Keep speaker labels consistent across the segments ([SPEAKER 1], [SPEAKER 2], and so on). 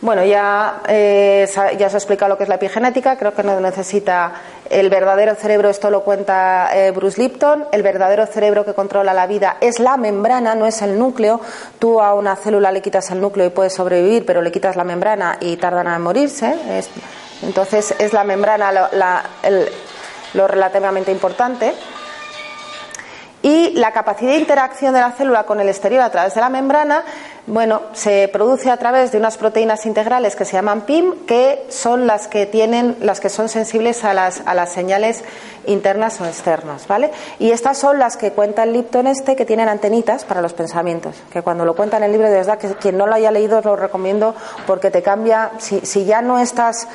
[SPEAKER 1] Bueno, ya, eh, ya se ha explicado lo que es la epigenética, creo que no necesita el verdadero cerebro, esto lo cuenta eh, Bruce Lipton, el verdadero cerebro que controla la vida es la membrana, no es el núcleo. Tú a una célula le quitas el núcleo y puede sobrevivir, pero le quitas la membrana y tardan en morirse. entonces es la membrana lo relativamente importante y la capacidad de interacción de la célula con el exterior a través de la membrana, bueno, se produce a través de unas proteínas integrales que se llaman PIM, que son las que tienen, las que son sensibles a las, a las señales internas o externas, ¿vale? Y estas son las que cuenta el Lipton este, que tienen antenitas para los pensamientos, que cuando lo cuenta en el libro de verdad, que quien no lo haya leído lo recomiendo porque te cambia, si, si ya no estás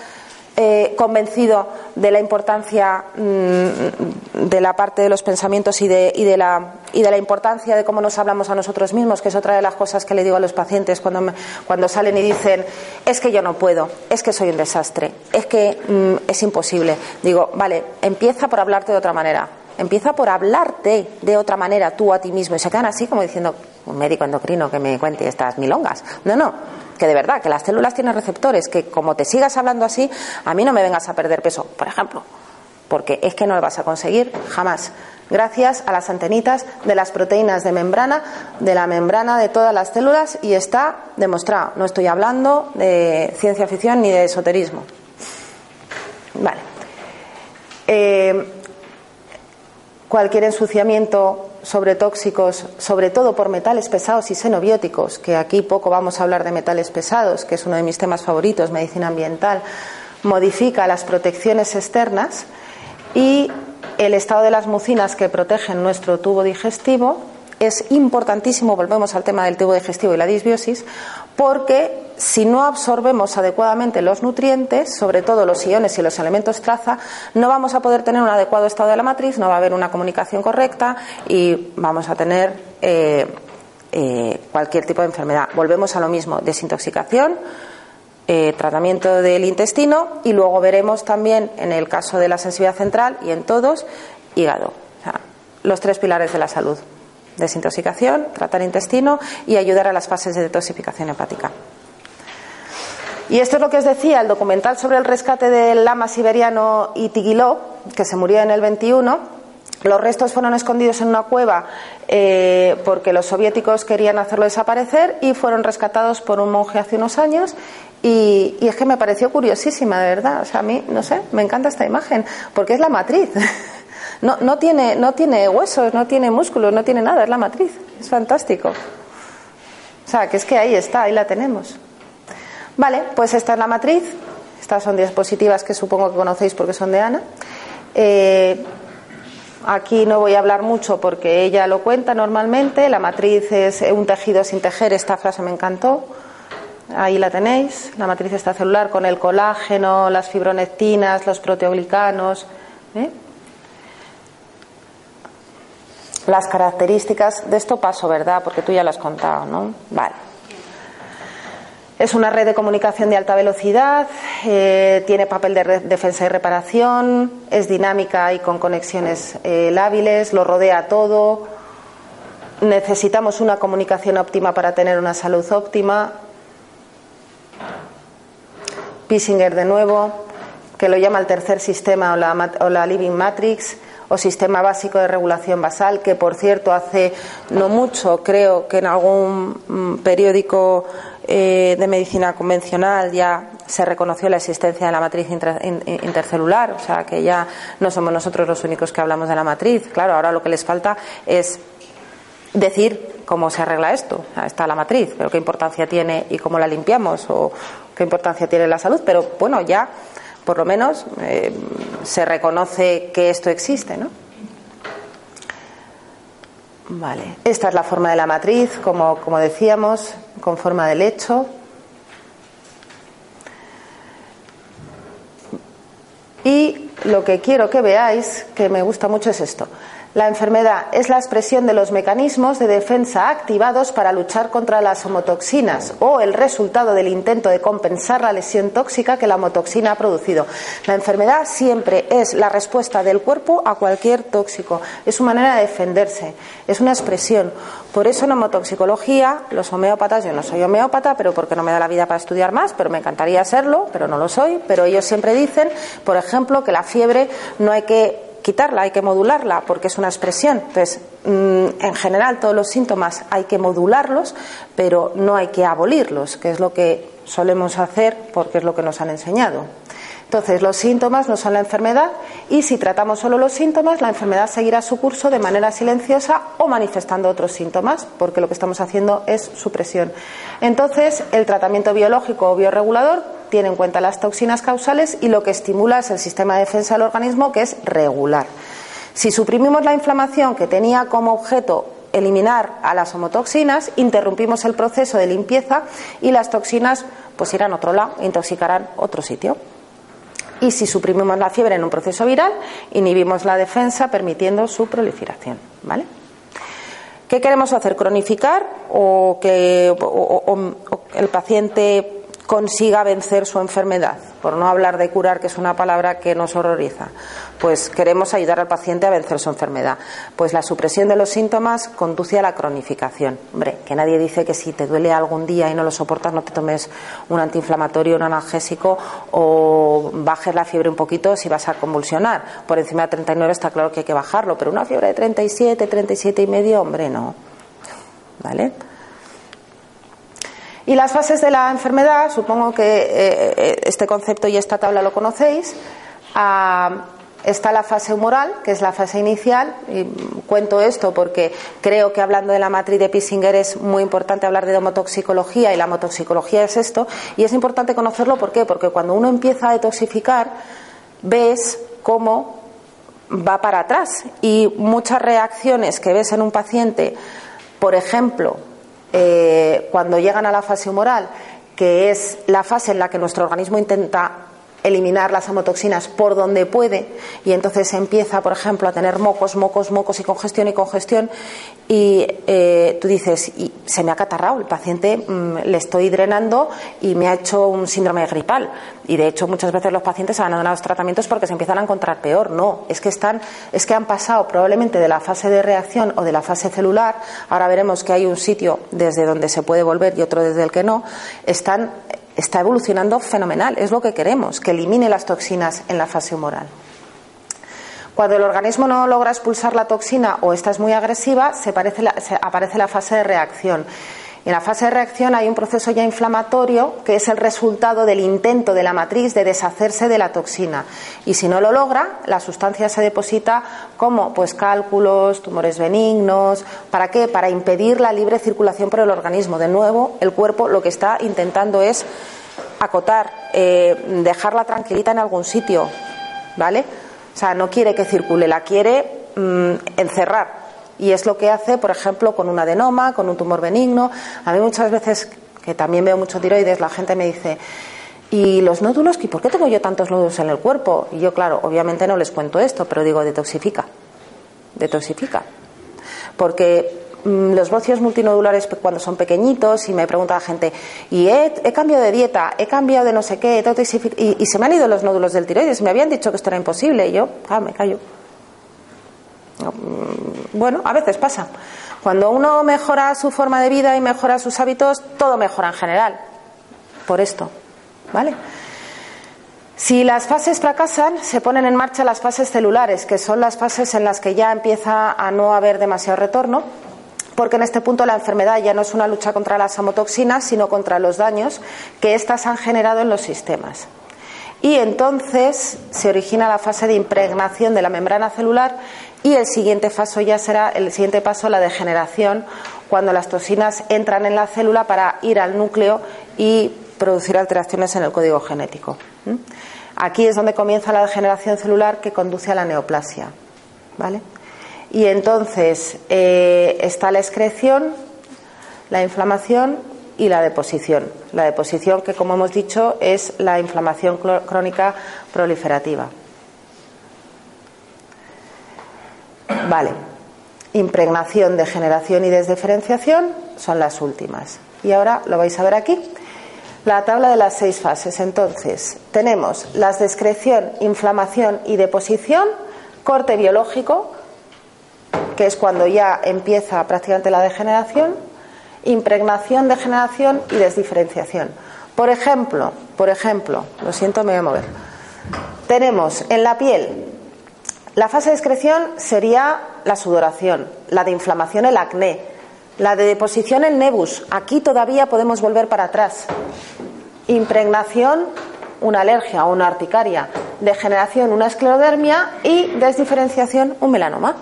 [SPEAKER 1] eh, convencido de la importancia mm, de la parte de los pensamientos y de, y, de la, y de la importancia de cómo nos hablamos a nosotros mismos, que es otra de las cosas que le digo a los pacientes cuando, cuando salen y dicen, es que yo no puedo, es que soy un desastre, es que mm, es imposible. Digo, vale, empieza por hablarte de otra manera. Empieza por hablarte de otra manera tú a ti mismo. Y se quedan así como diciendo, un médico endocrino que me cuente estas milongas. No, no que de verdad, que las células tienen receptores, que como te sigas hablando así, a mí no me vengas a perder peso, por ejemplo, porque es que no lo vas a conseguir jamás, gracias a las antenitas de las proteínas de membrana, de la membrana de todas las células, y está demostrado. No estoy hablando de ciencia ficción ni de esoterismo. Vale. Eh, cualquier ensuciamiento sobre tóxicos, sobre todo por metales pesados y xenobióticos, que aquí poco vamos a hablar de metales pesados, que es uno de mis temas favoritos, medicina ambiental, modifica las protecciones externas y el estado de las mucinas que protegen nuestro tubo digestivo. Es importantísimo, volvemos al tema del tubo digestivo y la disbiosis, porque si no absorbemos adecuadamente los nutrientes, sobre todo los iones y los elementos traza, no vamos a poder tener un adecuado estado de la matriz, no va a haber una comunicación correcta y vamos a tener eh, eh, cualquier tipo de enfermedad. Volvemos a lo mismo, desintoxicación, eh, tratamiento del intestino y luego veremos también en el caso de la sensibilidad central y en todos, hígado. los tres pilares de la salud desintoxicación, tratar intestino y ayudar a las fases de detoxificación hepática. Y esto es lo que os decía, el documental sobre el rescate del lama siberiano Itigiló, que se murió en el 21. Los restos fueron escondidos en una cueva eh, porque los soviéticos querían hacerlo desaparecer y fueron rescatados por un monje hace unos años. Y, y, es que me pareció curiosísima, de verdad. O sea, a mí, no sé, me encanta esta imagen porque es la matriz. No, no, tiene, no tiene huesos, no tiene músculos, no tiene nada, es la matriz. Es fantástico. O sea, que es que ahí está, ahí la tenemos. Vale, pues esta es la matriz. Estas son diapositivas que supongo que conocéis porque son de Ana. Eh, aquí no voy a hablar mucho porque ella lo cuenta normalmente. La matriz es un tejido sin tejer. Esta frase me encantó. Ahí la tenéis. La matriz está celular con el colágeno, las fibronectinas, los proteoglicanos. ¿eh? Las características de esto paso, ¿verdad? Porque tú ya lo has contado, ¿no? Vale. Es una red de comunicación de alta velocidad, eh, tiene papel de defensa y reparación, es dinámica y con conexiones eh, lábiles, lo rodea todo. Necesitamos una comunicación óptima para tener una salud óptima. Pissinger de nuevo, que lo llama el tercer sistema o la, o la Living Matrix o sistema básico de regulación basal, que por cierto hace no mucho, creo que en algún mm, periódico eh, de medicina convencional ya se reconoció la existencia de la matriz intercelular, o sea que ya no somos nosotros los únicos que hablamos de la matriz. Claro, ahora lo que les falta es decir cómo se arregla esto. Está la matriz, pero qué importancia tiene y cómo la limpiamos o qué importancia tiene la salud. Pero bueno, ya por lo menos eh, se reconoce que esto existe, ¿no? Vale, esta es la forma de la matriz, como, como decíamos, con forma de lecho. Y lo que quiero que veáis, que me gusta mucho, es esto. La enfermedad es la expresión de los mecanismos de defensa activados para luchar contra las homotoxinas o el resultado del intento de compensar la lesión tóxica que la homotoxina ha producido. La enfermedad siempre es la respuesta del cuerpo a cualquier tóxico. Es su manera de defenderse, es una expresión. Por eso en homotoxicología, los homeópatas, yo no soy homeópata, pero porque no me da la vida para estudiar más, pero me encantaría serlo, pero no lo soy, pero ellos siempre dicen, por ejemplo, que la fiebre no hay que quitarla, hay que modularla, porque es una expresión. Entonces, mm, en general, todos los síntomas hay que modularlos, pero no hay que abolirlos, que es lo que solemos hacer porque es lo que nos han enseñado. Entonces, los síntomas no son la enfermedad y si tratamos solo los síntomas, la enfermedad seguirá su curso de manera silenciosa o manifestando otros síntomas, porque lo que estamos haciendo es supresión. Entonces, el tratamiento biológico o bioregulador tiene en cuenta las toxinas causales y lo que estimula es el sistema de defensa del organismo, que es regular. Si suprimimos la inflamación que tenía como objeto eliminar a las homotoxinas, interrumpimos el proceso de limpieza y las toxinas pues irán a otro lado, intoxicarán otro sitio. Y si suprimimos la fiebre en un proceso viral, inhibimos la defensa permitiendo su proliferación. ¿Vale? ¿Qué queremos hacer? ¿Cronificar o que el paciente consiga vencer su enfermedad, por no hablar de curar, que es una palabra que nos horroriza. Pues queremos ayudar al paciente a vencer su enfermedad. Pues la supresión de los síntomas conduce a la cronificación. Hombre, que nadie dice que si te duele algún día y no lo soportas, no te tomes un antiinflamatorio, un analgésico o bajes la fiebre un poquito si vas a convulsionar. Por encima de 39 está claro que hay que bajarlo, pero una fiebre de 37, 37 y medio, hombre, no. ¿Vale? Y las fases de la enfermedad, supongo que eh, eh, este concepto y esta tabla lo conocéis. Ah, está la fase humoral, que es la fase inicial. Y cuento esto porque creo que hablando de la matriz de Pissinger es muy importante hablar de homotoxicología y la homotoxicología es esto. Y es importante conocerlo ¿por qué? porque cuando uno empieza a detoxificar, ves cómo va para atrás. Y muchas reacciones que ves en un paciente, por ejemplo, eh, cuando llegan a la fase humoral, que es la fase en la que nuestro organismo intenta eliminar las hemotoxinas por donde puede y entonces empieza, por ejemplo, a tener mocos, mocos, mocos y congestión y congestión y eh, tú dices, y se me ha catarrado, el paciente mm, le estoy drenando y me ha hecho un síndrome gripal. Y de hecho muchas veces los pacientes abandonan los tratamientos porque se empiezan a encontrar peor. No, es que están, es que han pasado probablemente de la fase de reacción o de la fase celular, ahora veremos que hay un sitio desde donde se puede volver y otro desde el que no, están está evolucionando fenomenal. Es lo que queremos, que elimine las toxinas en la fase humoral. Cuando el organismo no logra expulsar la toxina o esta es muy agresiva, se, aparece la fase de reacción. En la fase de reacción hay un proceso ya inflamatorio que es el resultado del intento de la matriz de deshacerse de la toxina. Y si no lo logra, la sustancia se deposita como pues cálculos, tumores benignos, ¿para qué? Para impedir la libre circulación por el organismo. De nuevo, el cuerpo lo que está intentando es acotar, eh, dejarla tranquilita en algún sitio, ¿vale? O sea, no quiere que circule, la quiere mm, encerrar y es lo que hace, por ejemplo, con un adenoma, con un tumor benigno. A mí muchas veces, que también veo mucho tiroides, la gente me dice, ¿y los nódulos? ¿Y por qué tengo yo tantos nódulos en el cuerpo? Y yo, claro, obviamente no les cuento esto, pero digo, detoxifica. Detoxifica. Porque mm, los bocios multinodulares cuando son pequeñitos y me pregunta la gente y he, cambiado de dieta, he cambiado de no sé qué, y, y, se me han ido los nódulos del tiroides, me habían dicho que esto era imposible y yo, ah, me callo. Bueno, a veces pasa. Cuando uno mejora su forma de vida y mejora sus hábitos, todo mejora en general. Por esto, ¿vale? Si las fases fracasan, se ponen en marcha las fases celulares, que son las fases en las que ya empieza a no haber demasiado retorno, porque en este punto la enfermedad ya no es una lucha contra las amotoxinas, sino contra los daños que éstas han generado en los sistemas. Y entonces se origina la fase de impregnación de la membrana celular y el siguiente paso ya será el siguiente paso la degeneración cuando las toxinas entran en la célula para ir al núcleo y producir alteraciones en el código genético. Aquí es donde comienza la degeneración celular que conduce a la neoplasia. ¿Vale? Y entonces eh, está la excreción, la inflamación y la deposición. La deposición que, como hemos dicho, es la inflamación crónica proliferativa. Vale. Impregnación, degeneración y desdiferenciación son las últimas. Y ahora lo vais a ver aquí. La tabla de las seis fases. Entonces, tenemos las de excreción, inflamación y deposición, corte biológico, que es cuando ya empieza prácticamente la degeneración, impregnación, degeneración y desdiferenciación. Por ejemplo, por ejemplo, lo siento, me voy a mover. Tenemos en la piel la fase de excreción sería la sudoración, la de inflamación el acné, la de deposición el nebus. Aquí todavía podemos volver para atrás. Impregnación, una alergia o una articaria. Degeneración, una esclerodermia y desdiferenciación, un melanoma.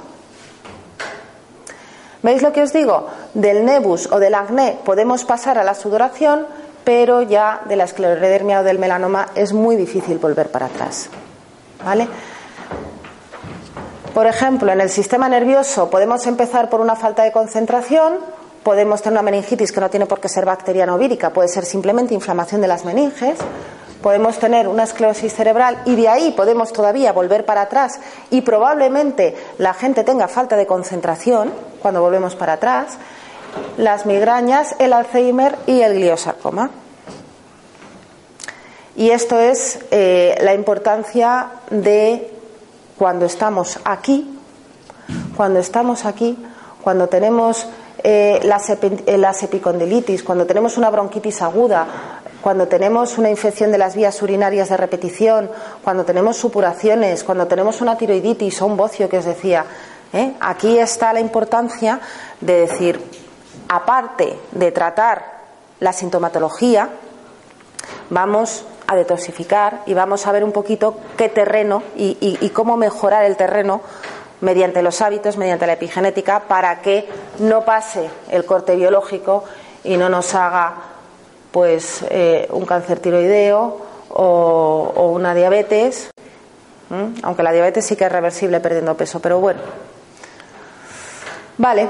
[SPEAKER 1] ¿Veis lo que os digo? Del nebus o del acné podemos pasar a la sudoración, pero ya de la esclerodermia o del melanoma es muy difícil volver para atrás. ¿Vale? Por ejemplo, en el sistema nervioso podemos empezar por una falta de concentración, podemos tener una meningitis que no tiene por qué ser bacteriana o vírica, puede ser simplemente inflamación de las meninges, podemos tener una esclerosis cerebral y de ahí podemos todavía volver para atrás y probablemente la gente tenga falta de concentración cuando volvemos para atrás, las migrañas, el Alzheimer y el gliosarcoma. Y esto es eh, la importancia de cuando estamos aquí, cuando estamos aquí, cuando tenemos eh, las, epicondilitis, cuando tenemos una bronquitis aguda, cuando tenemos una infección de las vías urinarias de repetición, cuando tenemos supuraciones, cuando tenemos una tiroiditis o un bocio que os decía, ¿eh? aquí está la importancia de decir, aparte de tratar la sintomatología, vamos a detoxificar y vamos a ver un poquito qué terreno y cómo mejorar el terreno mediante los hábitos, mediante la epigenética, para que no pase el corte biológico y no nos haga pues eh, un cáncer tiroideo o, una diabetes, aunque la diabetes sí que es reversible perdiendo peso, pero bueno. Vale.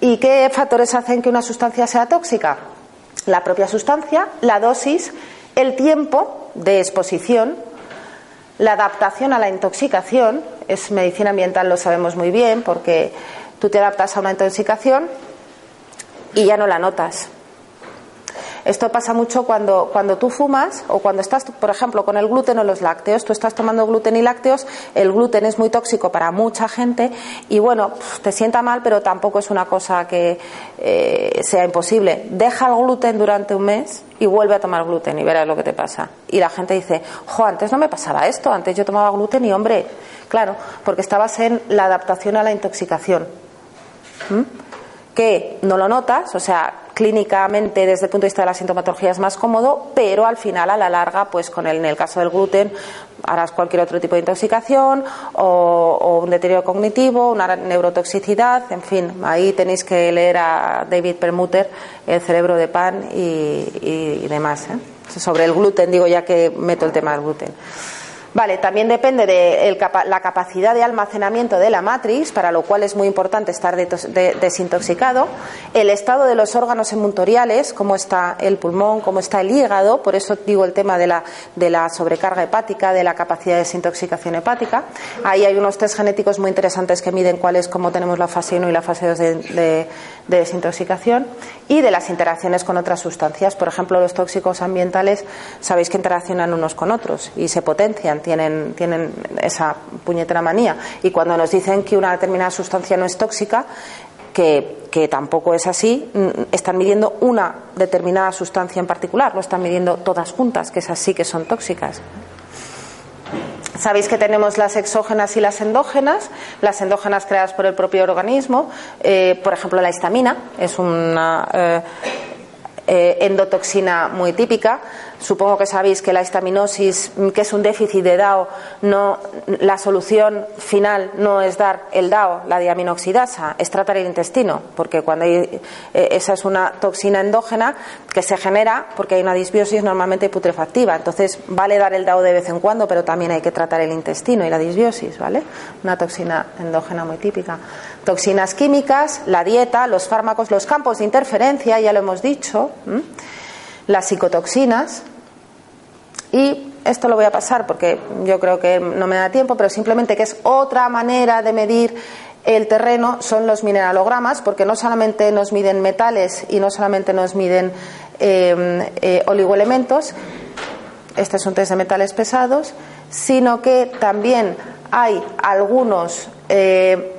[SPEAKER 1] ¿Y qué factores hacen que una sustancia sea tóxica? La propia sustancia, la dosis, el tiempo de exposición, la adaptación a la intoxicación, es medicina ambiental, lo sabemos muy bien, porque tú te adaptas a una intoxicación y ya no la notas. Esto pasa mucho cuando, cuando tú fumas o cuando estás, por ejemplo, con el gluten o los lácteos. Tú estás tomando gluten y lácteos, el gluten es muy tóxico para mucha gente y bueno, te sienta mal, pero tampoco es una cosa que eh, sea imposible. Deja el gluten durante un mes y vuelve a tomar gluten y verás lo que te pasa. Y la gente dice, jo, antes no me pasaba esto, antes yo tomaba gluten y hombre, claro, porque estabas en la adaptación a la intoxicación. ¿Mm? Que no lo notas, o sea, clínicamente desde el punto de vista de la sintomatología es más cómodo, pero al final a la larga, pues con el, en el caso del gluten harás cualquier otro tipo de intoxicación o, un deterioro cognitivo, una neurotoxicidad, en fin, ahí tenéis que leer a David Permuter, El cerebro de pan y, demás. ¿eh? Sobre el gluten, digo ya que meto el tema del gluten. Vale, también depende de la capacidad de almacenamiento de la matriz, para lo cual es muy importante estar desintoxicado, el estado de los órganos emuntoriales, cómo está el pulmón, cómo está el hígado, por eso digo el tema de la, de la sobrecarga hepática, de la capacidad de desintoxicación hepática. Ahí hay unos test genéticos muy interesantes que miden cuál es cómo tenemos la fase 1 y la fase 2 de, desintoxicación y de las interacciones con otras sustancias. Por ejemplo, los tóxicos ambientales, sabéis que interaccionan unos con otros y se potencian tienen, tienen esa puñetera manía. Y cuando nos dicen que una determinada sustancia no es tóxica, que, que, tampoco es así, mm, están midiendo una determinada sustancia en particular, no están midiendo todas juntas, que es así que son tóxicas. Sabéis que tenemos las exógenas y las endógenas, las endógenas creadas por el propio organismo, eh, por ejemplo la histamina es una eh, eh, endotoxina muy típica, Supongo que sabéis que la histaminosis, que es un déficit de DAO, no, la solución final no es dar el DAO, la diaminoxidasa, es tratar el intestino, porque cuando hay, eh, esa es una toxina endógena que se genera porque hay una disbiosis normalmente putrefactiva. Entonces, vale dar el DAO de vez en cuando, pero también hay que tratar el intestino y la disbiosis, ¿vale? Una toxina endógena muy típica. Toxinas químicas, la dieta, los fármacos, los campos de interferencia, ya lo hemos dicho las psicotoxinas y esto lo voy a pasar porque yo creo que no me da tiempo, pero simplemente que es otra manera de medir el terreno son los mineralogramas, porque no solamente nos miden metales y no solamente nos miden eh, eh, oligoelementos, este es un test de metales pesados, sino que también hay algunos eh,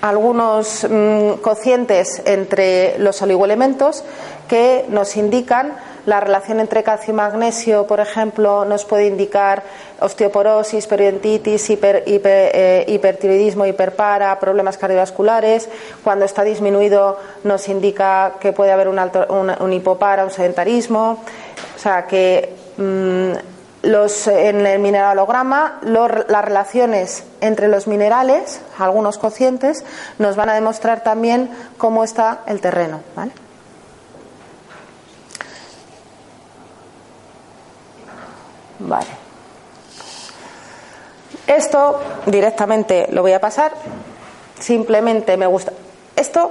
[SPEAKER 1] algunos mm, cocientes entre los oligoelementos que nos indican la relación entre calcio y magnesio, por ejemplo, nos puede indicar osteoporosis, periodontitis, hiper, eh, hipertiroidismo, hiperpara, problemas cardiovasculares. Cuando está disminuido nos indica que puede haber un, alto, un, hipopara, un sedentarismo. O sea que mm, los, en el mineralograma las relaciones entre los minerales, algunos cocientes, nos van a demostrar también cómo está el terreno. ¿vale? Vale. Esto directamente lo voy a pasar. Simplemente me gusta. Esto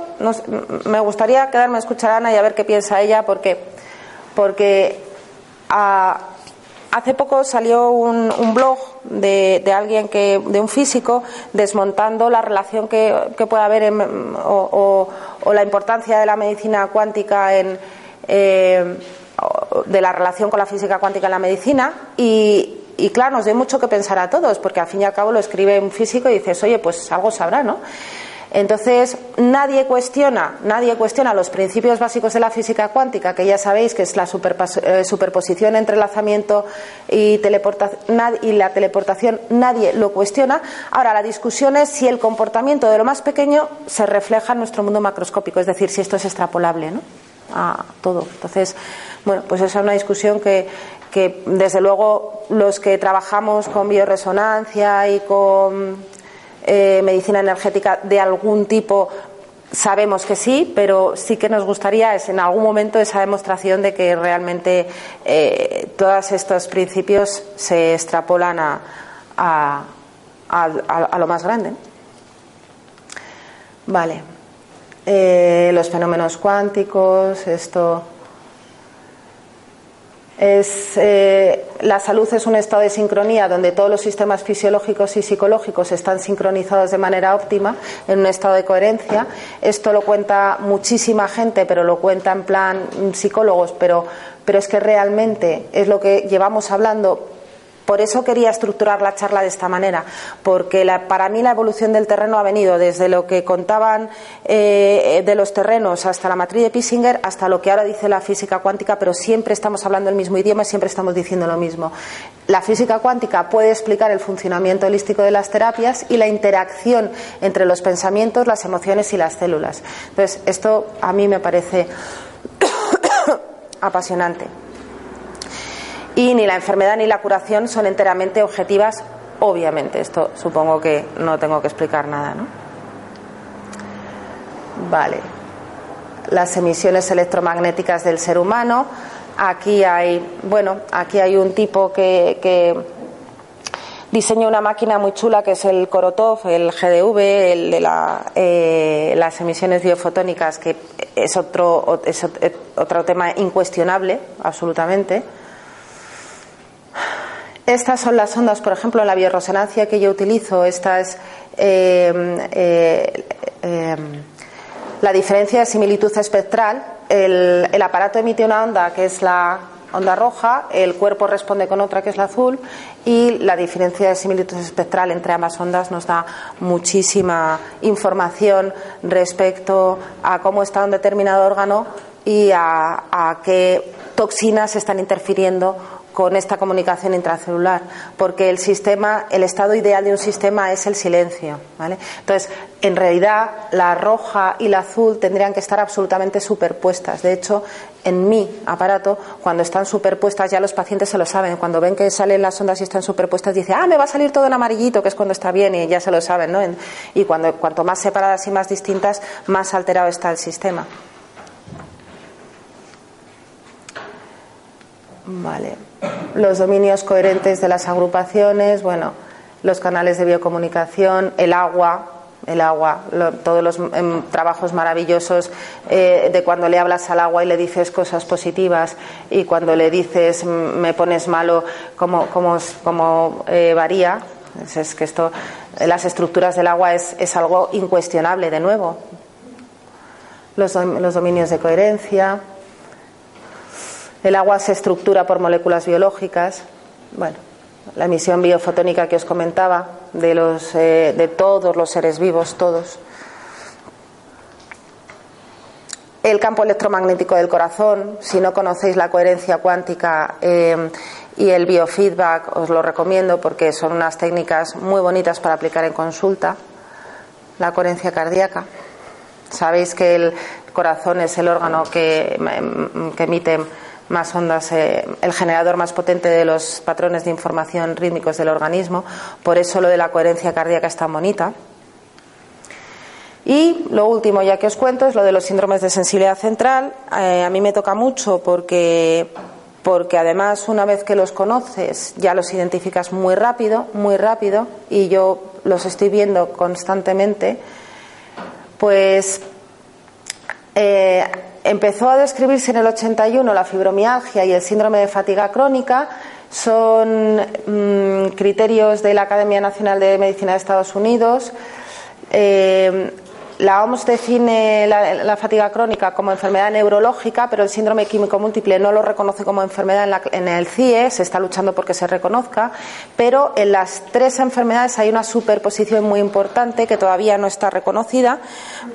[SPEAKER 1] me gustaría quedarme a escuchar a Ana y a ver qué piensa ella, porque, porque hace poco salió un, blog de, alguien que, de un físico, desmontando la relación que, puede haber o, la importancia de la medicina cuántica en. Eh, de la relación con la física cuántica en la medicina y, claro, nos da mucho que pensar a todos, porque al fin y al cabo lo escribe un físico y dices, oye, pues algo sabrá, ¿no? Entonces, nadie cuestiona, nadie cuestiona los principios básicos de la física cuántica, que ya sabéis que es la eh, superposición, entrelazamiento y, y la teleportación, nadie lo cuestiona. Ahora, la discusión es si el comportamiento de lo más pequeño se refleja en nuestro mundo macroscópico, es decir, si esto es extrapolable, ¿no? A todo. Entonces, bueno, pues esa es una discusión que, desde luego los que trabajamos con bioresonancia y con eh, medicina energética de algún tipo sabemos que sí, pero sí que nos gustaría es en algún momento esa demostración de que realmente eh, todos estos principios se extrapolan a, a, a, lo más grande. Vale. Eh, los fenómenos cuánticos, esto es, eh, la salud es un estado de sincronía donde todos los sistemas fisiológicos y psicológicos están sincronizados de manera óptima, en un estado de coherencia. Esto lo cuenta muchísima gente, pero lo cuenta en plan psicólogos, pero, pero es que realmente es lo que llevamos hablando por eso quería estructurar la charla de esta manera, porque para mí la evolución del terreno ha venido desde lo que contaban eh, de los terrenos hasta la matriz de Pissinger hasta lo que ahora dice la física cuántica, pero siempre estamos hablando el mismo idioma y siempre estamos diciendo lo mismo. La física cuántica puede explicar el funcionamiento holístico de las terapias y la interacción entre los pensamientos, las emociones y las células. Entonces, esto a mí me parece apasionante y ni la enfermedad ni la curación son enteramente objetivas, obviamente. Esto supongo que no tengo que explicar nada, ¿no? Vale. Las emisiones electromagnéticas del ser humano. Aquí hay, bueno, aquí hay un tipo que, que diseñó una máquina muy chula que es el Korotov, el GDV, el de la, eh, las emisiones biofotónicas, que es otro, es otro tema incuestionable, absolutamente. Estas son las ondas, por ejemplo, la bioresonancia que yo utilizo. Esta es eh, eh, eh, la diferencia de similitud espectral. El, aparato emite una onda que es la onda roja, el cuerpo responde con otra que es la azul y la diferencia de similitud espectral entre ambas ondas nos da muchísima información respecto a cómo está un determinado órgano y a, a qué toxinas están interfiriendo con esta comunicación intracelular, porque el sistema, el estado ideal de un sistema es el silencio, ¿vale? Entonces, en realidad, la roja y la azul tendrían que estar absolutamente superpuestas. De hecho, en mi aparato, cuando están superpuestas, ya los pacientes se lo saben. Cuando ven que salen las ondas y están superpuestas, dicen, ah, me va a salir todo en amarillito, que es cuando está bien, y ya se lo saben, ¿no? Y cuando, cuanto más separadas y más distintas, más alterado está el sistema. Vale. Los dominios coherentes de las agrupaciones, bueno, los canales de biocomunicación, el agua, el agua, todos los em, trabajos maravillosos eh, de cuando le hablas al agua y le dices cosas positivas y cuando le dices me pones malo, cómo, eh, varía. Es, que esto, las estructuras del agua es, es algo incuestionable, de nuevo. Los, los dominios de coherencia, el agua se estructura por moléculas biológicas. Bueno, la emisión biofotónica que os comentaba de, los, eh, de todos los seres vivos, todos. El campo electromagnético del corazón, si no conocéis la coherencia cuántica eh, y el biofeedback, os lo recomiendo porque son unas técnicas muy bonitas para aplicar en consulta. La coherencia cardíaca. Sabéis que el corazón es el órgano que, que emite más ondas, eh, el generador más potente de los patrones de información rítmicos del organismo. Por eso lo de la coherencia cardíaca es tan bonita. Y lo último, ya que os cuento, es lo de los síndromes de sensibilidad central. Eh, a mí me toca mucho porque, porque además una vez que los conoces ya los identificas muy rápido, muy rápido, y yo los estoy viendo constantemente. Pues eh, empezó a describirse en el 81 la fibromialgia y el síndrome de fatiga crónica. Son mm, criterios de la Academia Nacional de Medicina de Estados Unidos. Eh, la OMS define la, fatiga crónica como enfermedad neurológica, pero el síndrome químico múltiple no lo reconoce como enfermedad en, el CIE, se está luchando porque se reconozca, pero en las tres enfermedades hay una superposición muy importante que todavía no está reconocida,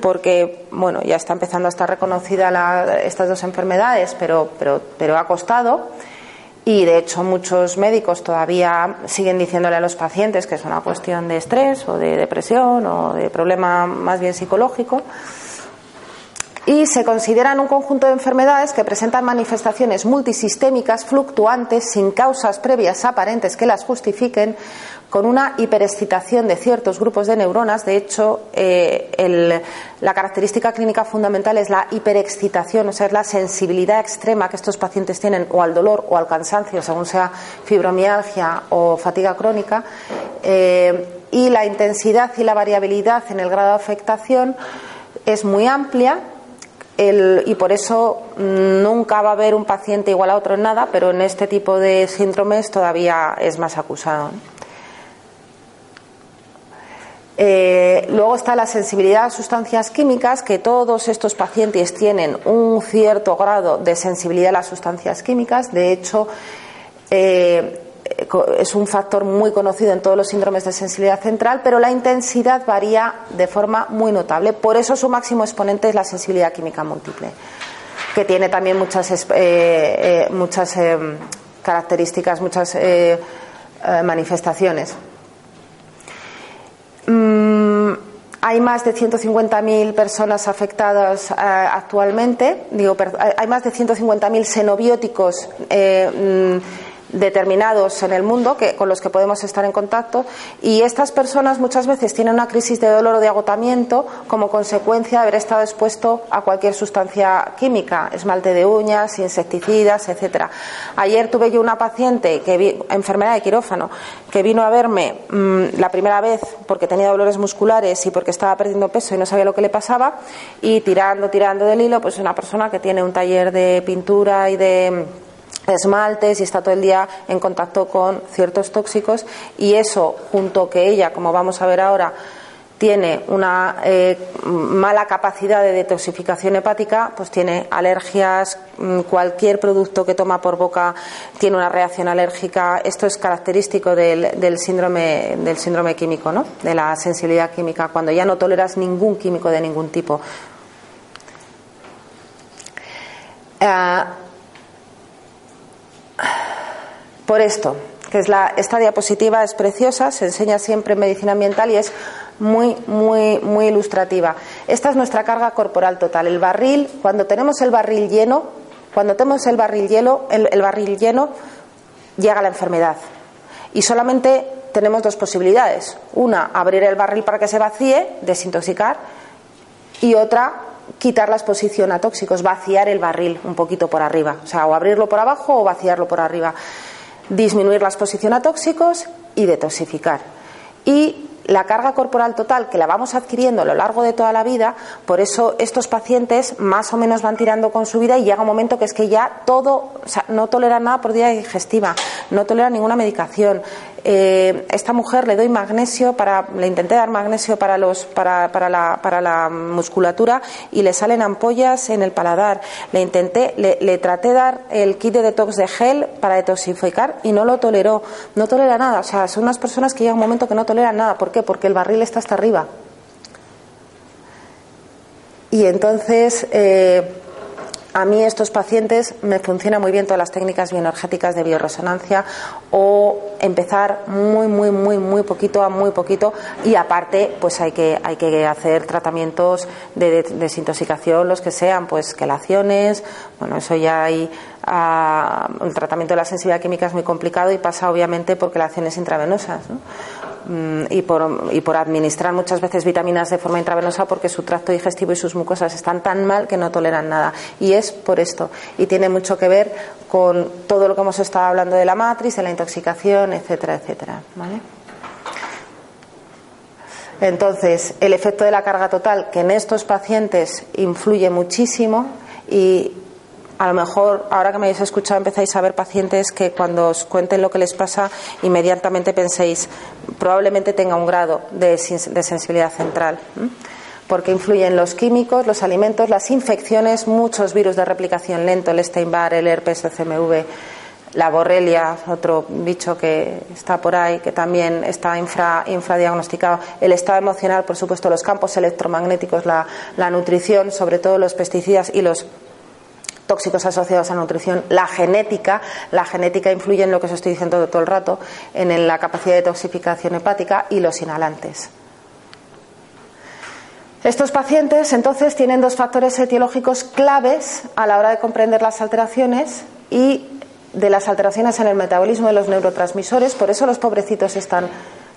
[SPEAKER 1] porque bueno, ya está empezando a estar reconocida estas dos enfermedades, pero, pero, pero ha costado. Y de hecho muchos médicos todavía siguen diciéndole a los pacientes que es una cuestión de estrés o de depresión o de problema más bien psicológico. Y se consideran un conjunto de enfermedades que presentan manifestaciones multisistémicas fluctuantes sin causas previas aparentes que las justifiquen, con una hiperexcitación de ciertos grupos de neuronas. De hecho, eh, la característica clínica fundamental es la hiperexcitación, o sea, es la sensibilidad extrema que estos pacientes tienen o al dolor o al cansancio, según sea fibromialgia o fatiga crónica. Eh, y la intensidad y la variabilidad en el grado de afectación es muy amplia y por eso nunca va a haber un paciente igual a otro en nada, pero en este tipo de síndromes todavía es más acusado. Eh, luego está la sensibilidad a sustancias químicas, que todos estos pacientes tienen un cierto grado de sensibilidad a las sustancias químicas. De hecho, eh, es un factor muy conocido en todos los síndromes de sensibilidad central, pero la intensidad varía de forma muy notable. Por eso su máximo exponente es la sensibilidad química múltiple, que tiene también muchas, eh, muchas características, muchas manifestaciones. Mm, hay más de 150.000 personas afectadas eh, actualmente. Digo, hay más de 150.000 xenobióticos eh, mm, determinados en el mundo que, con los que podemos estar en contacto y estas personas muchas veces tienen una crisis de dolor o de agotamiento como consecuencia de haber estado expuesto a cualquier sustancia química, esmalte de uñas, insecticidas, etcétera. Ayer tuve yo una paciente que vi, enfermedad de quirófano que vino a verme mm, la primera vez porque tenía dolores musculares y porque estaba perdiendo peso y no sabía lo que le pasaba y tirando, tirando del hilo, pues una persona que tiene un taller de pintura y de esmaltes y está todo el día en contacto con ciertos tóxicos y eso junto que ella, como vamos a ver ahora, tiene una eh, mala capacidad de detoxificación hepática, pues tiene alergias, mm, cualquier producto que toma por boca tiene una reacción alérgica. Esto es característico del, síndrome, del síndrome químico, ¿no? de la sensibilidad química, cuando ya no toleras ningún químico de ningún tipo. Ah, Por esto, que es la, esta diapositiva es preciosa, se enseña siempre en medicina ambiental y es muy, muy, muy ilustrativa. Esta es nuestra carga corporal total. El barril, cuando tenemos el barril lleno, cuando tenemos el barril, hielo, el barril lleno, llega la enfermedad. Y solamente tenemos dos posibilidades. Una, abrir el barril para que se vacíe, desintoxicar, y otra, quitar la exposición a tóxicos, vaciar el barril un poquito por arriba. O sea, o abrirlo por abajo o vaciarlo por arriba. Disminuir la exposición a tóxicos y detoxificar. Y la carga corporal total que la vamos adquiriendo a lo largo de toda la vida, por eso estos pacientes más o menos van tirando con su vida y llega un momento que es que ya todo, o sea, no toleran nada por día digestiva, no toleran ninguna medicación, eh, esta mujer le doy magnesio para, le intenté dar magnesio para los, para, para, la, para la musculatura y le salen ampollas en el paladar. Le intenté, le, le traté dar el kit de detox de gel para detoxificar y no lo toleró. No tolera nada. O sea, son unas personas que llega un momento que no toleran nada. ¿Por qué? Porque el barril está hasta arriba. Y entonces, eh, a mí estos pacientes me funcionan muy bien todas las técnicas bioenergéticas de bioresonancia o empezar muy muy muy muy poquito a muy poquito y aparte pues hay que hay que hacer tratamientos de, desintoxicación los que sean pues quelaciones bueno eso ya hay ah, el tratamiento de la sensibilidad química es muy complicado y pasa obviamente por quelaciones intravenosas ¿no? Mm, y por, y por administrar muchas veces vitaminas de forma intravenosa porque su tracto digestivo y sus mucosas están tan mal que no toleran nada. Y es por esto. Y tiene mucho que ver con todo lo que hemos estado hablando de la matriz, de la intoxicación, etcétera, etcétera. Entonces, el efecto de la carga total, que en estos pacientes influye muchísimo y a lo mejor ahora que me habéis escuchado empezáis a ver pacientes que cuando os cuenten lo que les pasa inmediatamente penséis probablemente tenga un grado de, sensibilidad central porque influyen los químicos, los alimentos, las infecciones, muchos virus de replicación lento, el Steinbar, el herpes, el CMV, la borrelia, otro bicho que está por ahí, que también está infra, infradiagnosticado, el estado emocional, por supuesto, los campos electromagnéticos, la, la nutrición, sobre todo los pesticidas y los tóxicos asociados a nutrición, la genética, la genética influye en lo que os estoy diciendo todo el rato, en la capacidad de toxificación hepática y los inhalantes. Estos pacientes entonces tienen dos factores etiológicos claves a la hora de comprender las alteraciones y de las alteraciones en el metabolismo de los neurotransmisores, por eso los pobrecitos están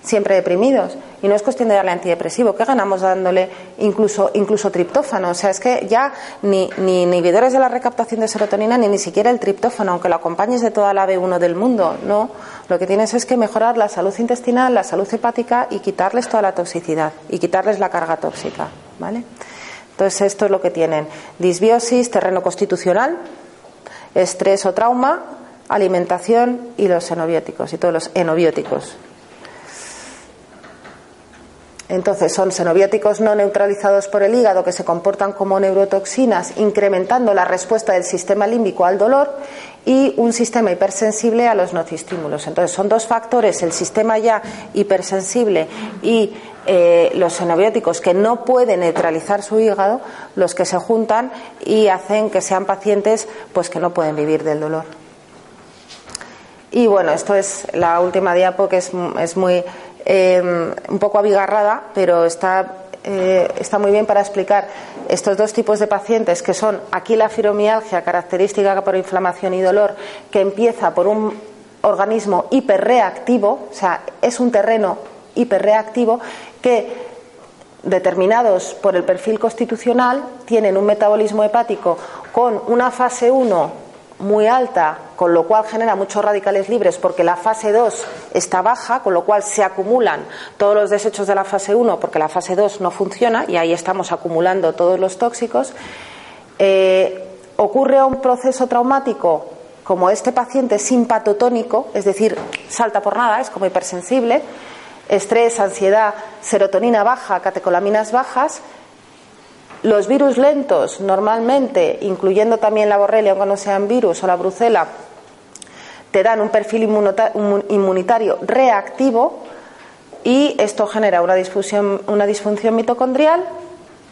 [SPEAKER 1] siempre deprimidos. Y no es cuestión de darle antidepresivo. ¿Qué ganamos dándole incluso, incluso triptófano? O sea, es que ya ni, ni inhibidores de la recaptación de serotonina ni ni siquiera el triptófano, aunque lo acompañes de toda la B1 del mundo, no. Lo que tienes es que mejorar la salud intestinal, la salud hepática y quitarles toda la toxicidad y quitarles la carga tóxica. ¿Vale? Entonces, esto es lo que tienen: disbiosis, terreno constitucional, estrés o trauma, alimentación y los xenobióticos y todos los enobióticos. Entonces son xenobióticos no neutralizados por el hígado que se comportan como neurotoxinas, incrementando la respuesta del sistema límbico al dolor y un sistema hipersensible a los nocistímulos. Entonces son dos factores, el sistema ya hipersensible y eh, los xenobióticos que no pueden neutralizar su hígado, los que se juntan y hacen que sean pacientes pues que no pueden vivir del dolor. Y bueno, esto es la última diapo que es muy Em, un poco abigarrada, pero está, eh, está muy bien para explicar estos dos tipos de pacientes que son aquí la fibromialgia característica por inflamación y dolor que empieza por un organismo hiperreactivo, o sea, es un terreno hiperreactivo que determinados por el perfil constitucional tienen un metabolismo hepático con una fase 1 muy alta, con lo cual genera muchos radicales libres porque la fase 2 está baja, con lo cual se acumulan todos los desechos de la fase 1 porque la fase 2 no funciona y ahí estamos acumulando todos los tóxicos. Eh, ocurre un proceso traumático como este paciente simpatotónico, es decir, salta por nada, es como hipersensible, estrés, ansiedad, serotonina baja, catecolaminas bajas, los virus lentos, normalmente, incluyendo también la borrelia, aunque no sean virus, o la brucela, te dan un perfil inmunitario reactivo y esto genera una disfunción, una disfunción mitocondrial,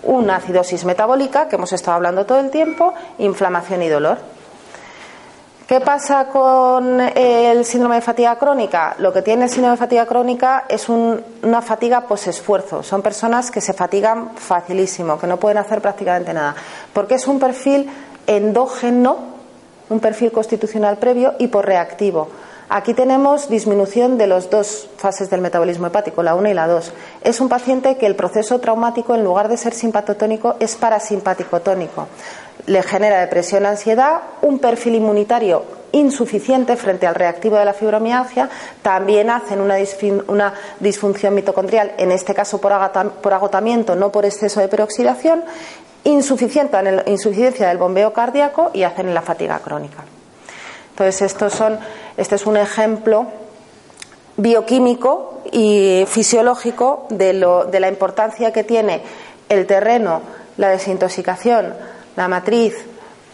[SPEAKER 1] una acidosis metabólica, que hemos estado hablando todo el tiempo, inflamación y dolor. ¿Qué pasa con el síndrome de fatiga crónica? Lo que tiene el síndrome de fatiga crónica es una fatiga posesfuerzo. Son personas que se fatigan facilísimo, que no pueden hacer prácticamente nada. Porque es un perfil endógeno, un perfil constitucional previo y por reactivo. Aquí tenemos disminución de las dos fases del metabolismo hepático, la 1 y la 2. Es un paciente que el proceso traumático, en lugar de ser simpatotónico, es parasimpático-tónico le genera depresión, ansiedad, un perfil inmunitario insuficiente frente al reactivo de la fibromialgia, también hacen una, disfunción mitocondrial, en este caso por, agotamiento, no por exceso de peroxidación, insuficiencia del bombeo cardíaco y hacen la fatiga crónica. Entonces, estos son, este es un ejemplo bioquímico y fisiológico de, de la importancia que tiene el terreno, la desintoxicación, la matriz,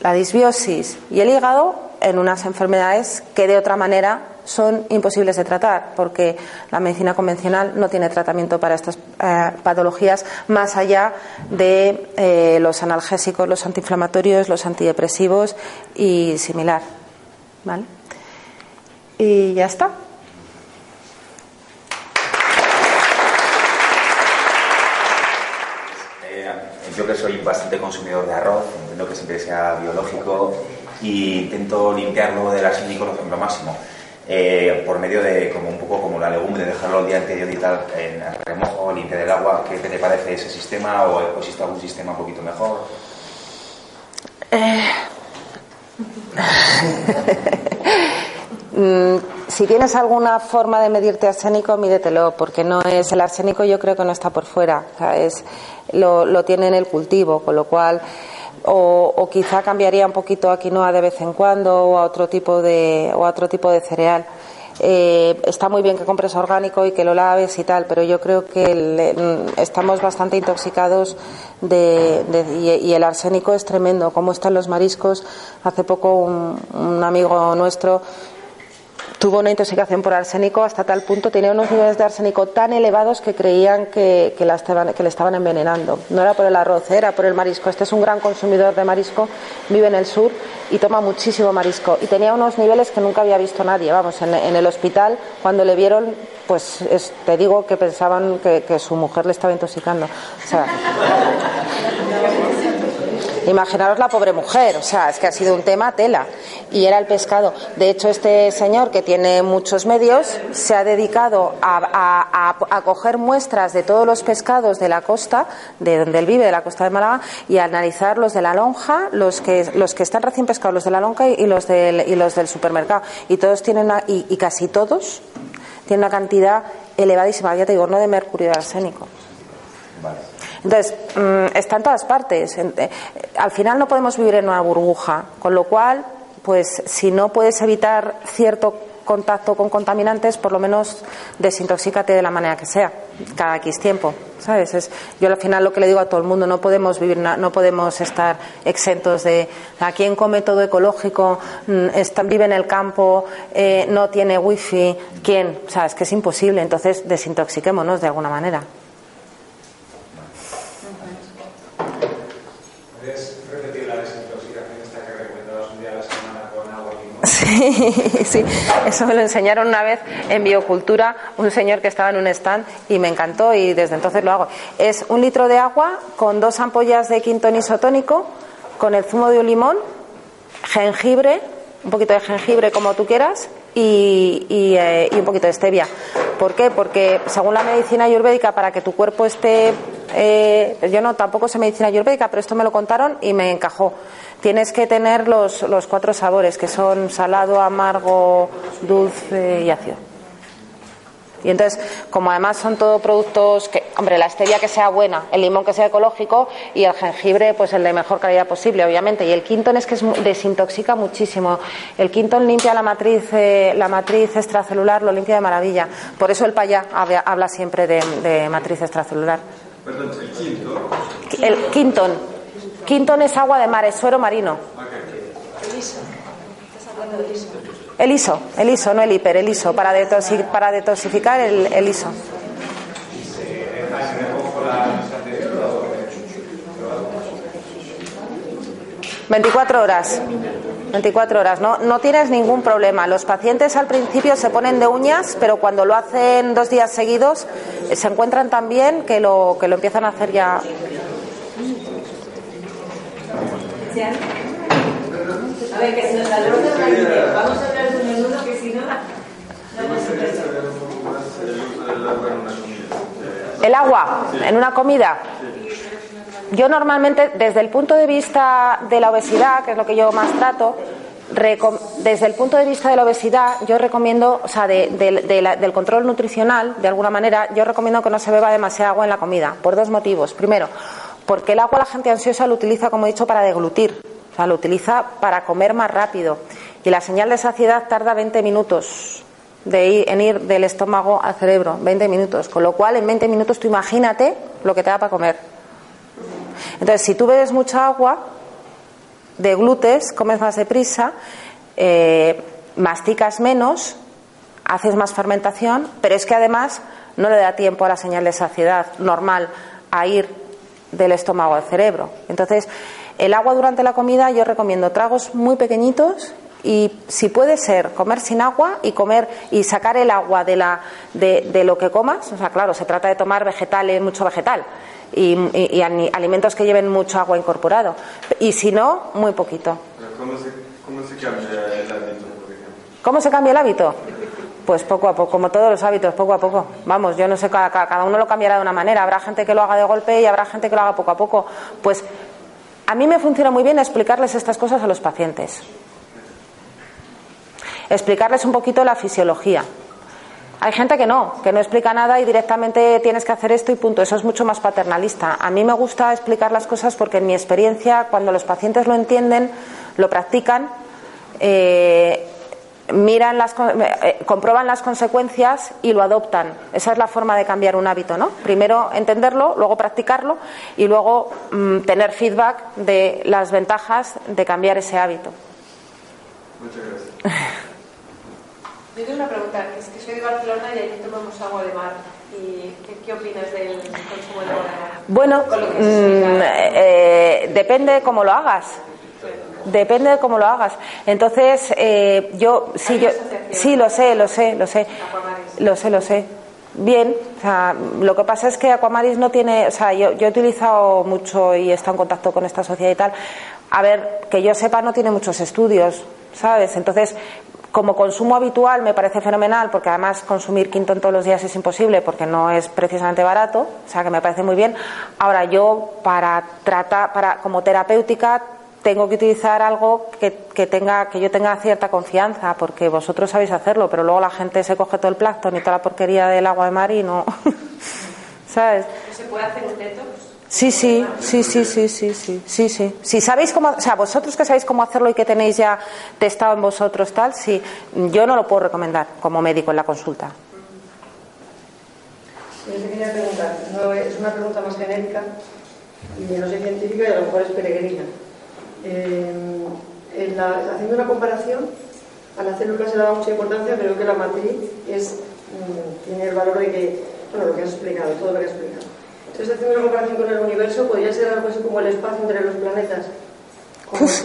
[SPEAKER 1] la disbiosis y el hígado en unas enfermedades que de otra manera son imposibles de tratar, porque la medicina convencional no tiene tratamiento para estas eh, patologías más allá de eh, los analgésicos, los antiinflamatorios, los antidepresivos y similar. ¿Vale? Y ya está.
[SPEAKER 2] yo que soy bastante consumidor de arroz, entiendo que siempre sea biológico y intento limpiarlo del arsénico lo máximo. Eh, por medio de como un poco como la legumbre, dejarlo el día anterior y tal en remojo, limpiar el agua. ¿Qué te parece ese sistema o existe algún sistema un poquito mejor?
[SPEAKER 1] Eh... Si tienes alguna forma de medirte arsénico, mídetelo, porque no es el arsénico, yo creo que no está por fuera, es, lo, lo tiene en el cultivo, con lo cual o, quizá cambiaría un poquito a quinoa de vez en cuando o a otro tipo de o a otro tipo de cereal. Eh, está muy bien que compres orgánico y que lo laves y tal, pero yo creo que mm, estamos bastante intoxicados de, y, el arsénico es tremendo. Cómo están los mariscos. Hace poco un amigo nuestro tuvo una intoxicación por arsénico hasta tal punto, tenía unos niveles de arsénico tan elevados que creían que, que, le estaban envenenando. No era por el arroz, era por el marisco. Este es un gran consumidor de marisco, vive en el sur y toma muchísimo marisco. Y tenía unos niveles que nunca había visto nadie. Vamos, en, el hospital, cuando le vieron, pues te digo que pensaban que, que, su mujer le estaba intoxicando. O sea, Imaginaros la pobre mujer, o sea, es que ha sido un tema tela. Y era el pescado. De hecho, este señor, que tiene muchos medios, se ha dedicado a, coger muestras de todos los pescados de la costa, de donde él vive, de la costa de Málaga, y a analizar los de la lonja, los que, los que están recién pescados, los de la lonja y los del, y los del supermercado. Y todos tienen, y, y casi todos tienen una cantidad elevadísima, ya te digo, no de mercurio de arsénico. Vale. Entonces, mm, está en todas partes. Eh, al final no podemos vivir en una burbuja, con lo cual, pues si no puedes evitar cierto contacto con contaminantes, por lo menos desintoxícate de la manera que sea, cada X tiempo, ¿sabes? Es, yo al final lo que le digo a todo el mundo, no podemos vivir, no podemos estar exentos de a quien come todo ecológico, mm, vive en el campo, eh, no tiene wifi, ¿quién? O es que es imposible, entonces desintoxiquémonos de alguna manera. Sí, eso me lo enseñaron una vez en biocultura un señor que estaba en un stand y me encantó y desde entonces lo hago. Es un litro de agua con dos ampollas de quinton isotónico, con el zumo de un limón, jengibre, un poquito de jengibre como tú quieras y, eh, un poquito de stevia. ¿Por qué? Porque según la medicina ayurvédica, para que tu cuerpo esté. Eh, yo no tampoco sé medicina ayurvédica, pero esto me lo contaron y me encajó tienes que tener los, los cuatro sabores, que son salado, amargo, dulce y ácido. Y entonces, como además son todos productos que, hombre, la stevia que sea buena, el limón que sea ecológico y el jengibre, pues el de mejor calidad posible, obviamente. Y el quinton es que desintoxica muchísimo. El quinton limpia la matriz, eh, la matriz extracelular, lo limpia de maravilla. Por eso el payá habla, siempre de, matriz extracelular.
[SPEAKER 3] Perdón, el quinton.
[SPEAKER 1] El quinton. Quinton es agua de mar, es suero marino. El ISO, el ISO, no el hiper, el ISO, para, detoxificar el, el ISO. 24 horas. 24 horas, ¿no? No tienes ningún problema. Los pacientes al principio se ponen de uñas, pero cuando lo hacen dos días seguidos eh, se encuentran tan bien que lo, que lo empiezan a hacer ya.
[SPEAKER 3] A ver, que nos vamos a hablar de un menudo que si no,
[SPEAKER 1] El agua en una comida. Yo normalmente, desde el punto de vista de la obesidad, que es lo que yo más trato, desde el punto de vista de la obesidad, yo recomiendo, o sea, del control nutricional, de alguna manera, yo recomiendo que no se beba demasiada agua en la comida, por dos motivos. Primero, porque el agua la gente ansiosa lo utiliza, como he dicho, para deglutir, o sea, lo utiliza para comer más rápido. Y la señal de saciedad tarda 20 minutos de ir, en ir del estómago al cerebro, 20 minutos. Con lo cual, en 20 minutos tú imagínate lo que te da para comer. Entonces, si tú bebes mucha agua, deglutes, comes más deprisa, eh, masticas menos, haces más fermentación, pero es que además no le da tiempo a la señal de saciedad normal a ir del estómago al cerebro. Entonces, el agua durante la comida yo recomiendo tragos muy pequeñitos y si puede ser comer sin agua y comer y sacar el agua de la de, de lo que comas, o sea, claro, se trata de tomar vegetales, mucho vegetal y, alimentos que lleven mucho agua incorporado. Y si no, muy poquito.
[SPEAKER 4] ¿Cómo se, cambia el hábito,
[SPEAKER 1] ¿Cómo se cambia el hábito? Pues poco a poco, como todos los hábitos, poco a poco. Vamos, yo no sé, cada, cada uno lo cambiará de una manera. Habrá gente que lo haga de golpe y habrá gente que lo haga poco a poco. Pues a mí me funciona muy bien explicarles estas cosas a los pacientes. Explicarles un poquito la fisiología. Hay gente que no, que no explica nada y directamente tienes que hacer esto y punto. Eso es mucho más paternalista. A mí me gusta explicar las cosas porque en mi experiencia, cuando los pacientes lo entienden, lo practican, eh, miran las, eh, comprueban las consecuencias y lo adoptan. Esa es la forma de cambiar un hábito, ¿no? Primero entenderlo, luego practicarlo y luego mm, tener feedback de las ventajas de cambiar ese hábito.
[SPEAKER 4] Muchas gracias.
[SPEAKER 3] Yo tengo una pregunta, es que soy de Barcelona y aquí tomamos agua de mar. ¿Y qué, opinas del consumo de agua de mar?
[SPEAKER 1] Bueno, mm, eh, depende cómo lo hagas. Depende de cómo lo hagas. Entonces, eh, yo sí, yo sí lo sé, lo sé, lo sé, lo sé, lo sé. Bien, o sea, lo que pasa es que Aquamaris no tiene, o sea, yo, yo he utilizado mucho y he estado en contacto con esta sociedad y tal. A ver, que yo sepa, no tiene muchos estudios, ¿sabes? Entonces, como consumo habitual me parece fenomenal porque además consumir quinto en todos los días es imposible porque no es precisamente barato, o sea que me parece muy bien. Ahora yo para tratar, para como terapéutica tengo que utilizar algo que, tenga, que yo tenga cierta confianza, porque vosotros sabéis hacerlo, pero luego la gente se coge todo el plancton y toda la porquería del agua de mar y no. ¿Sabes?
[SPEAKER 3] ¿Se puede hacer un detox?
[SPEAKER 1] Sí, sí, sí, sí, sí, sí, sí, sí, sí. Si sabéis cómo, o sea, vosotros que sabéis cómo hacerlo y que tenéis ya testado en vosotros tal, sí, yo no lo puedo recomendar como médico en la consulta.
[SPEAKER 5] Yo te quería preguntar, no, es una pregunta más genérica y no sé científica y a lo mejor es peregrina. Eh, en la, haciendo una comparación, a la célula se le da mucha importancia, pero que la matriz es, mm, tiene el valor de que, bueno, lo que has explicado, todo lo que has explicado. Entonces, haciendo una comparación con el universo, podría ser algo así como el espacio entre los planetas. Como, es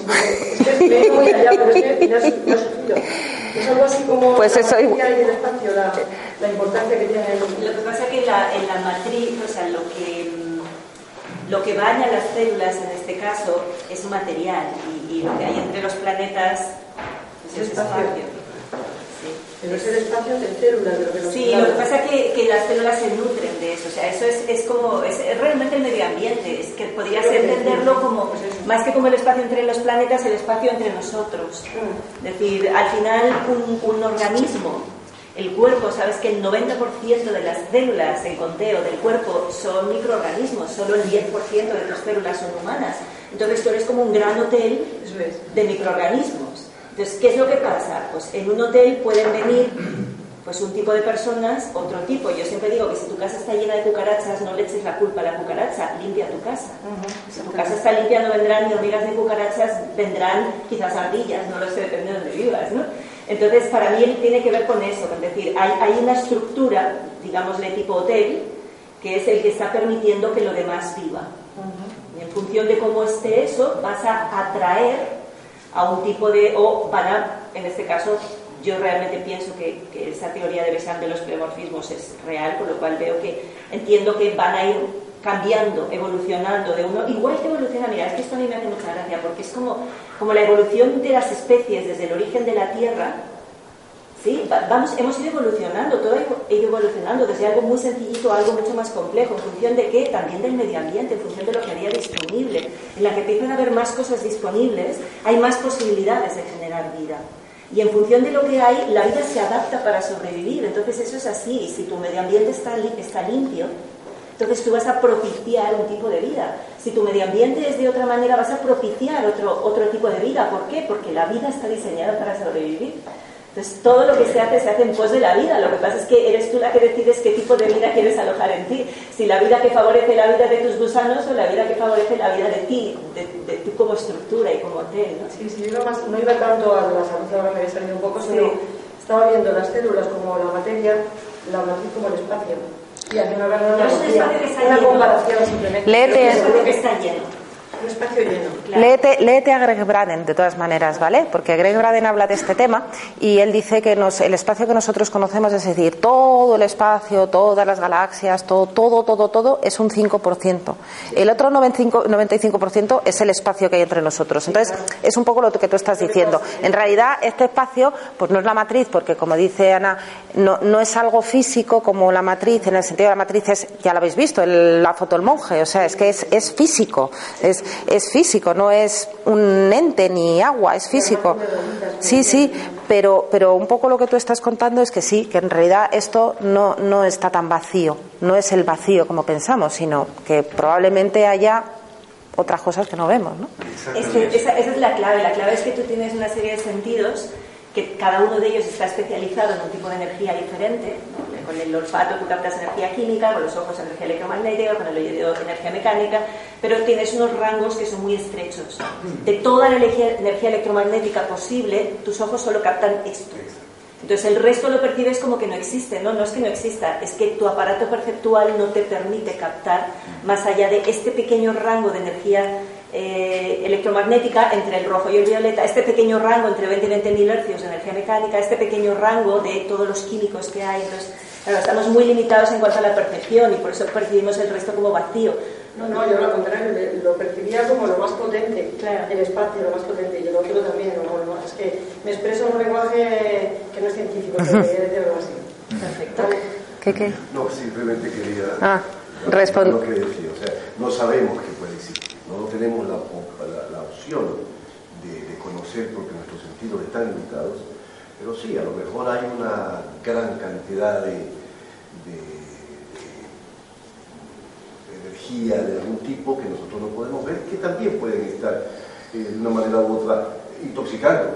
[SPEAKER 5] que es muy allá, pero es que ya, Es algo así como
[SPEAKER 1] pues
[SPEAKER 5] la
[SPEAKER 1] eso
[SPEAKER 5] y el espacio, la, la, importancia que tiene. El...
[SPEAKER 3] Lo que pasa es que la, en la matriz, o sea, lo que, lo que baña las células en este caso es un material y, y lo que hay entre los planetas pues es espacio.
[SPEAKER 5] Pero es el espacio de células.
[SPEAKER 3] De sí, lo que pasa es que, que, las células se nutren de eso. O sea, eso es, es como, es, realmente el medio ambiente. Es que podrías entenderlo como, más que como el espacio entre los planetas, el espacio entre nosotros. Mm. Es decir, al final un, un organismo, el cuerpo, sabes que el 90% de las células en conteo del cuerpo son microorganismos, solo el 10% de tus células son humanas. Entonces tú eres como un gran hotel de microorganismos. Entonces, ¿qué es lo que pasa? Pues en un hotel pueden venir pues un tipo de personas, otro tipo. Yo siempre digo que si tu casa está llena de cucarachas, no le eches la culpa a la cucaracha, limpia tu casa. Si tu casa está limpia, no vendrán ni hormigas de cucarachas, vendrán quizás ardillas, no lo sé, depende de donde vivas, ¿no? Entonces, para mí tiene que ver con eso, es decir, hay, hay una estructura, digámosle tipo hotel, que es el que está permitiendo que lo demás viva. Y en función de cómo esté eso, vas a atraer a un tipo de, o van a, en este caso, yo realmente pienso que, que esa teoría de Besant de los plemorfismos es real, con lo cual veo que entiendo que van a ir cambiando, evolucionando de uno, igual que evoluciona, mira, es que esto a mí me hace mucha gracia, porque es como, como la evolución de las especies desde el origen de la Tierra, ¿sí? Vamos, hemos ido evolucionando, todo ha ido evolucionando, desde algo muy sencillito a algo mucho más complejo, en función de qué, también del medio ambiente, en función de lo que había disponible. En la que empiezan a haber más cosas disponibles, hay más posibilidades de generar vida. Y en función de lo que hay, la vida se adapta para sobrevivir. Entonces eso es así. Y si tu medio ambiente está, está limpio, entonces tú vas a propiciar un tipo de vida. Si tu medio ambiente es de otra manera, vas a propiciar otro, otro tipo de vida. ¿Por qué? Porque la vida está diseñada para sobrevivir. Entonces, todo lo que se hace se hace en pos de la vida. Lo que pasa es que eres tú la que decides qué tipo de vida quieres alojar en ti. Si la vida que favorece la vida de tus gusanos o la vida que favorece la vida de ti, de, de tú como estructura y como hotel. ¿no?
[SPEAKER 5] Sí, sí, yo más, no iba tanto a la salud, ahora me había salido un poco, sino estaba viendo las células como la materia, la matriz como el espacio. Una, comparación simplemente.
[SPEAKER 1] Léete.
[SPEAKER 3] Es que está lleno.
[SPEAKER 5] Un espacio lleno.
[SPEAKER 1] Léete, léete, a Greg Braden, de todas maneras, ¿vale? Porque Greg Braden habla de este tema y él dice que nos, el espacio que nosotros conocemos, es decir, todo el espacio, todas las galaxias, todo, todo, todo, todo, es un 5%. El otro 95%, 95% es el espacio que hay entre nosotros. Entonces, es un poco lo que tú estás diciendo. En realidad, este espacio, pues no es la matriz, porque como dice Ana, no, no es algo físico como la matriz, en el sentido de la matriz es, ya lo habéis visto, el, la foto del monje, o sea, es que es, es físico. Es, es físico, no es un ente ni agua, es físico. Sí, sí, pero, pero un poco lo que tú estás contando es que sí, que en realidad esto no, no está tan vacío, no es el vacío como pensamos, sino que probablemente haya otras cosas que no vemos, ¿no?
[SPEAKER 3] Es que esa, esa, es la clave, la clave es que tú tienes una serie de sentidos que cada uno de ellos está especializado en un tipo de energía diferente. Con el olfato tú captas energía química, con los ojos energía electromagnética, con el oído energía mecánica, pero tienes unos rangos que son muy estrechos. De toda la energía, energía electromagnética posible, tus ojos solo captan esto. Entonces el resto lo percibes como que no existe, ¿no? No es que no exista, es que tu aparato perceptual no te permite captar más allá de este pequeño rango de energía eh, electromagnética entre el rojo y el violeta, este pequeño rango entre 20 y 20 mil hercios de energía mecánica, este pequeño rango de todos los químicos que hay. Entonces, claro, estamos muy limitados en cuanto a la percepción y por eso percibimos el resto como vacío.
[SPEAKER 5] No, no, yo al contrario, lo percibía como lo más potente,
[SPEAKER 3] Claro.
[SPEAKER 5] el espacio, lo más potente, y el otro también. Lo- es que me expreso en un lenguaje que no es científico, que debería decirlo así.
[SPEAKER 3] Perfecto.
[SPEAKER 1] ¿Qué, qué?
[SPEAKER 6] No, simplemente quería
[SPEAKER 1] Ah, respon-
[SPEAKER 6] lo que decía. O sea, no sabemos que puede existir, no tenemos la, la- la opción de, de conocer porque nuestros sentidos están limitados, pero sí, a lo mejor hay una gran cantidad de, de- de energía de algún tipo que nosotros no podemos ver, que también pueden estar eh, de una manera u otra intoxicando.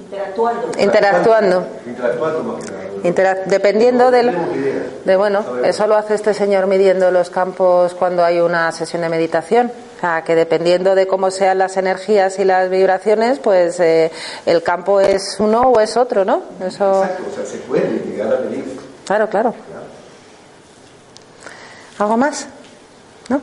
[SPEAKER 3] Interactuando.
[SPEAKER 1] Interactuando.
[SPEAKER 6] Interactuando más que nada.
[SPEAKER 1] Interac- dependiendo del-. De bueno, eso lo hace este señor midiendo los campos cuando hay una sesión de meditación. O sea, que dependiendo de cómo sean las energías y las vibraciones, pues eh, el campo es uno o es otro, ¿no? Eso,
[SPEAKER 6] Exacto, o sea, se puede llegar a medir.
[SPEAKER 1] claro.
[SPEAKER 6] Claro.
[SPEAKER 1] ¿Algo más? ¿No?